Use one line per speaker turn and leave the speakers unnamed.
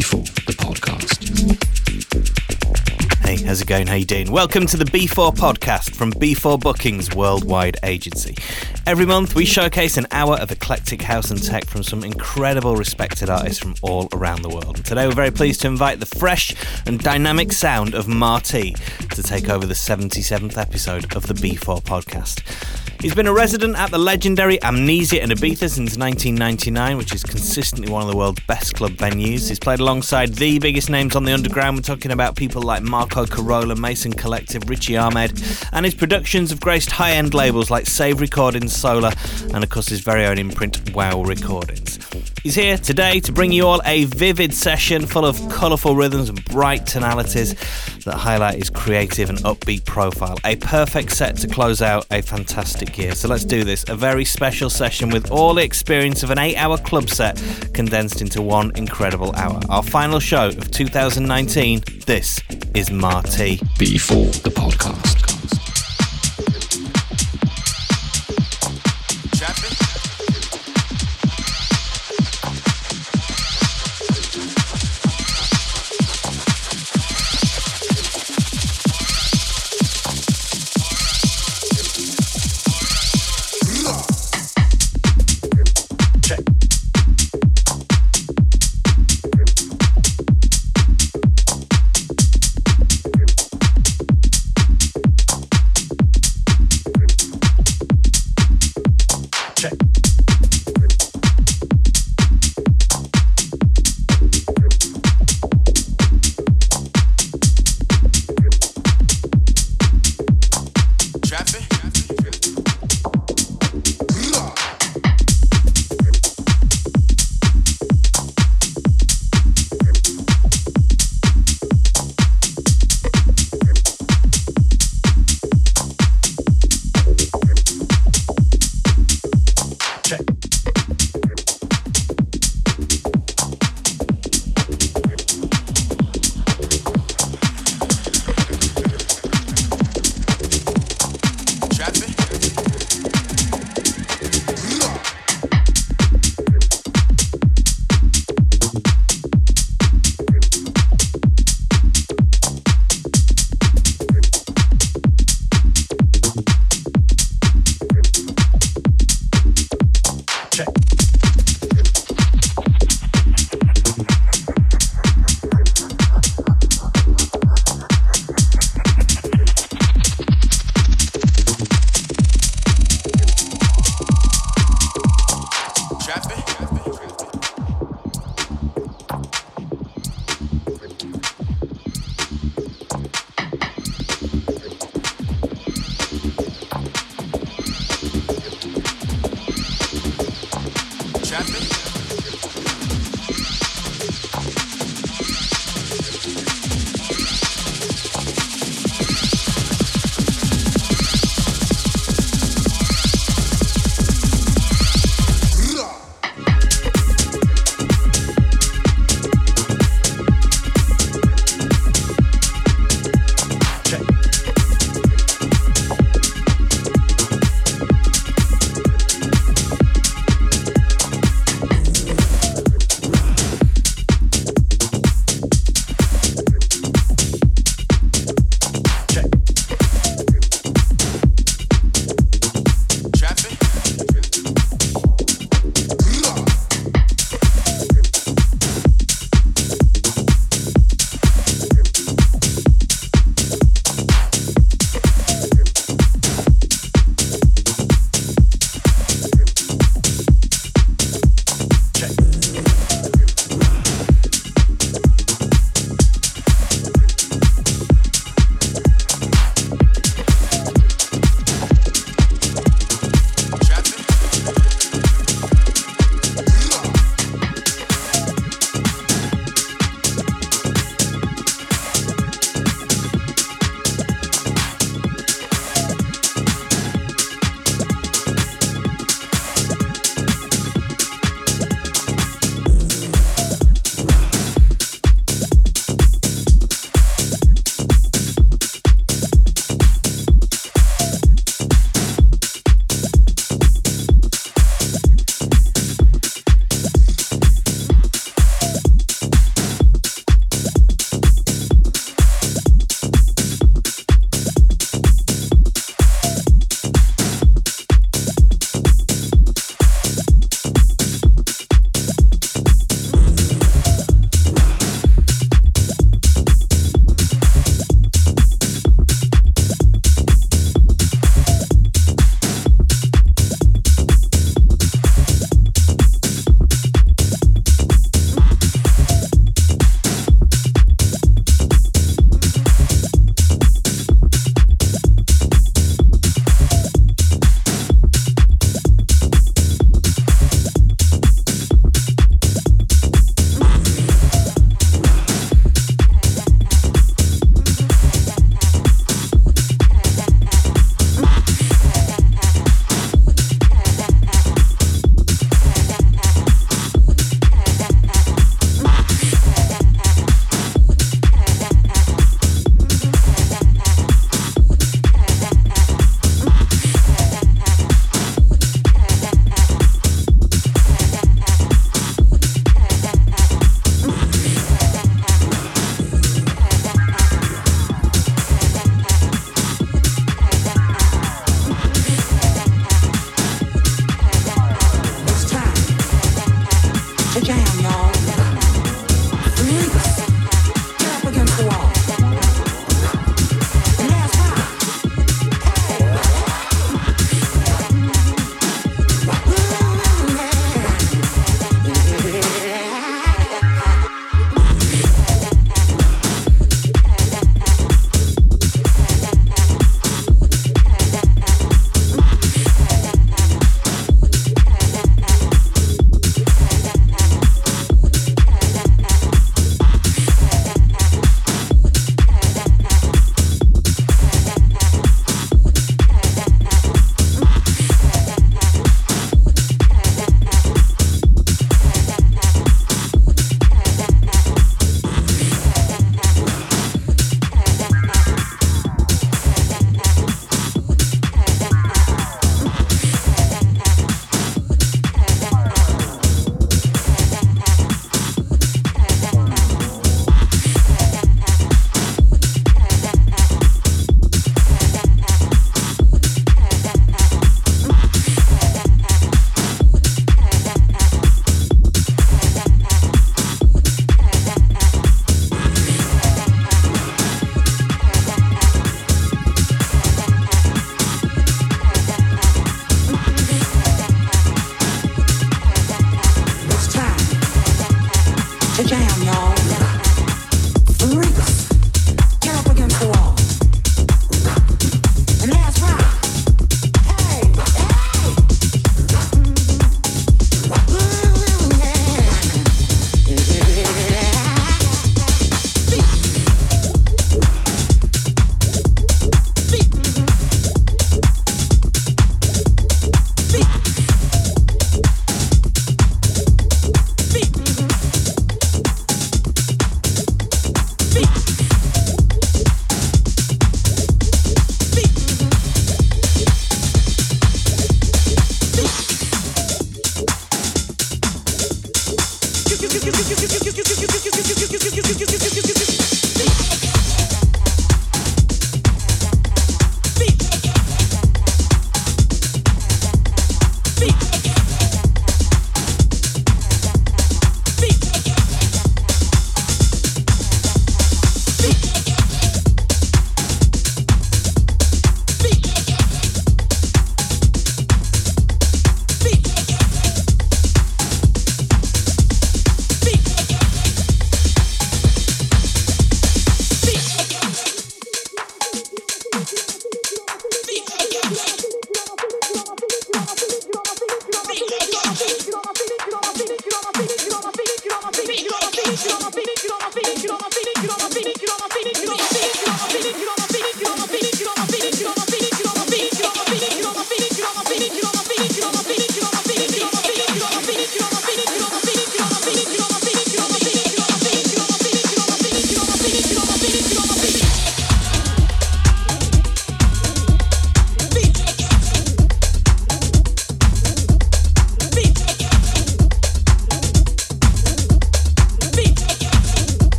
B4, the podcast.
Hey, how's it going? How you doing? Welcome to the B4 podcast from B4 Bookings Worldwide Agency. Every month we showcase an hour of eclectic house and tech from some incredible respected artists from all around the world. And today we're very pleased to invite the fresh and dynamic sound of Mar-t to take over the 77th episode of the B4 podcast. He's been a resident at the legendary Amnesia in Ibiza since 1999, which is consistently one of the world's best club venues. He's played alongside the biggest names on the underground. We're talking about people like Marco Carola, Mason Collective, Richie Hawtin, and his productions have graced high end labels like Save Recordings, Sola, and of course his very own imprint, Wow Recordings. He's here today to bring you all a vivid session full of colourful rhythms and bright tonalities that highlight his creative and upbeat profile. A perfect set to close out a fantastic year. So let's do this. A very special session with all the experience of an eight hour club set condensed into one incredible hour. Our final show of 2019. This is Mar-t.
B4 the podcast.